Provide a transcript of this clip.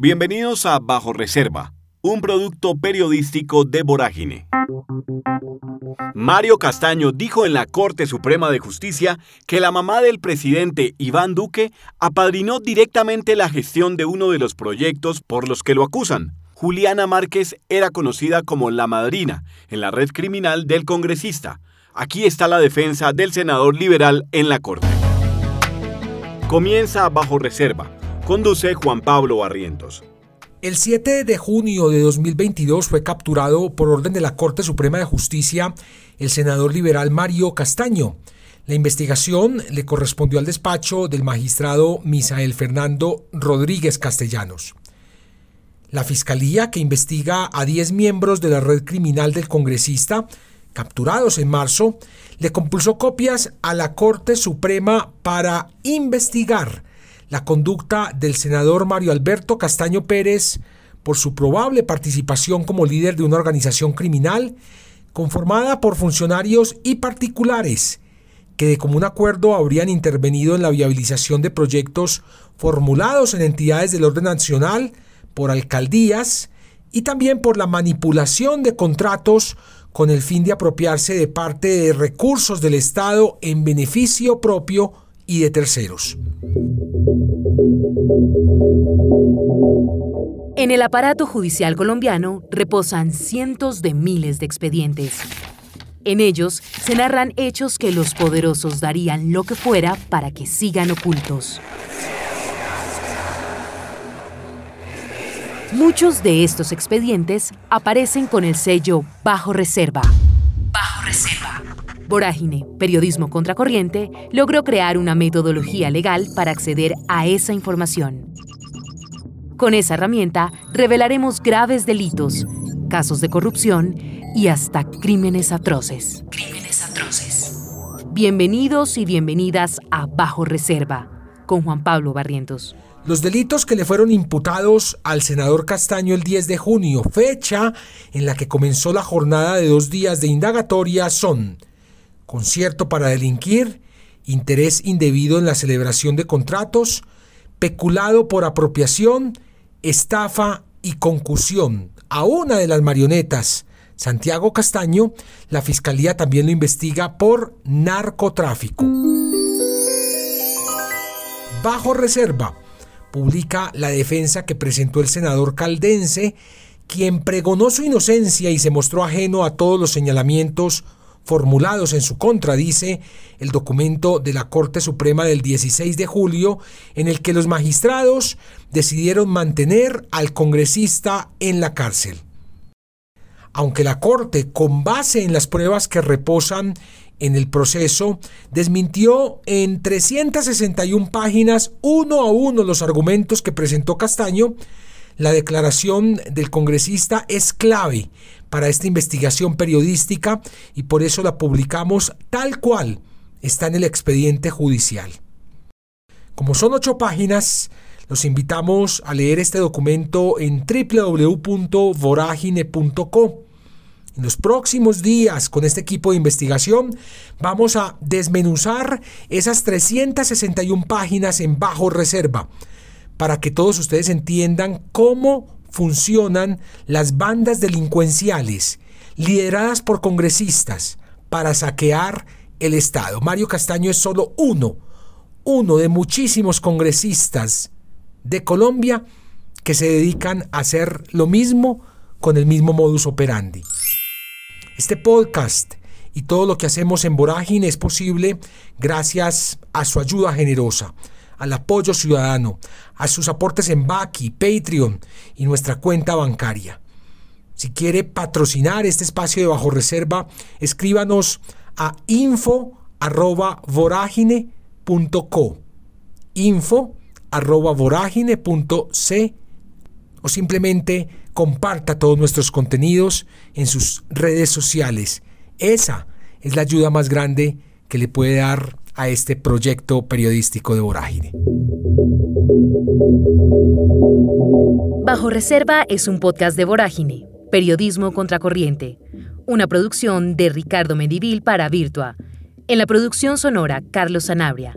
Bienvenidos a Bajo Reserva, un producto periodístico de Vorágine. Mario Castaño dijo en la Corte Suprema de Justicia que la mamá del presidente Iván Duque apadrinó directamente la gestión de uno de los proyectos por los que lo acusan. Juliana Márquez era conocida como la madrina en la red criminal del congresista. Aquí está la defensa del senador liberal en la Corte. Comienza bajo reserva Conduce Juan Pablo Barrientos. El 7 de junio de 2022 fue capturado por orden de la Corte Suprema de Justicia el senador liberal Mario Castaño. La investigación le correspondió al despacho del magistrado Misael Fernando Rodríguez Castellanos. La fiscalía, que investiga a 10 miembros de la red criminal del congresista, capturados en marzo, le compulsó copias a la Corte Suprema para investigar la conducta del senador Mario Alberto Castaño Pérez por su probable participación como líder de una organización criminal conformada por funcionarios y particulares que de común acuerdo habrían intervenido en la viabilización de proyectos formulados en entidades del orden nacional, por alcaldías y también por la manipulación de contratos con el fin de apropiarse de parte de recursos del Estado en beneficio propio y de terceros. En el aparato judicial colombiano reposan cientos de miles de expedientes. En ellos se narran hechos que los poderosos darían lo que fuera para que sigan ocultos. Muchos de estos expedientes aparecen con el sello Bajo Reserva. Bajo Reserva. Vorágine, Periodismo Contracorriente, logró crear una metodología legal para acceder a esa información. Con esa herramienta revelaremos graves delitos, casos de corrupción y hasta crímenes atroces. Crímenes atroces. Bienvenidos y bienvenidas a Bajo Reserva con Juan Pablo Barrientos. Los delitos que le fueron imputados al senador Castaño el 10 de junio, fecha en la que comenzó la jornada de dos días de indagatoria, son concierto para delinquir, interés indebido en la celebración de contratos, peculado por apropiación, estafa y concusión. A una de las marionetas, Santiago Castaño, la fiscalía también lo investiga por narcotráfico. Bajo reserva, publica la defensa que presentó el senador caldense, quien pregonó su inocencia y se mostró ajeno a todos los señalamientos formulados en su contra, dice el documento de la Corte Suprema del 16 de julio, en el que los magistrados decidieron mantener al congresista en la cárcel. Aunque la Corte, con base en las pruebas que reposan en el proceso, desmintió en 361 páginas uno a uno los argumentos que presentó Castaño, la declaración del congresista es clave para esta investigación periodística y por eso la publicamos tal cual está en el expediente judicial. Como son ocho páginas, los invitamos a leer este documento en www.voragine.co. En los próximos días, con este equipo de investigación, vamos a desmenuzar esas 361 páginas en bajo reserva para que todos ustedes entiendan cómo funcionan las bandas delincuenciales lideradas por congresistas para saquear el Estado. Mario Castaño es solo uno, uno de muchísimos congresistas de Colombia que se dedican a hacer lo mismo con el mismo modus operandi. Este podcast y todo lo que hacemos en Vorágine es posible gracias a su ayuda generosa al apoyo ciudadano, a sus aportes en Baki, Patreon y nuestra cuenta bancaria. Si quiere patrocinar este espacio de bajo reserva, escríbanos a info@voragine.co. info@voragine.c o simplemente comparta todos nuestros contenidos en sus redes sociales. Esa es la ayuda más grande que le puede dar a este proyecto periodístico de Vorágine. Bajo Reserva es un podcast de Vorágine, Periodismo Contracorriente, una producción de Ricardo Medivil para Virtua. En la producción sonora, Carlos Sanabria.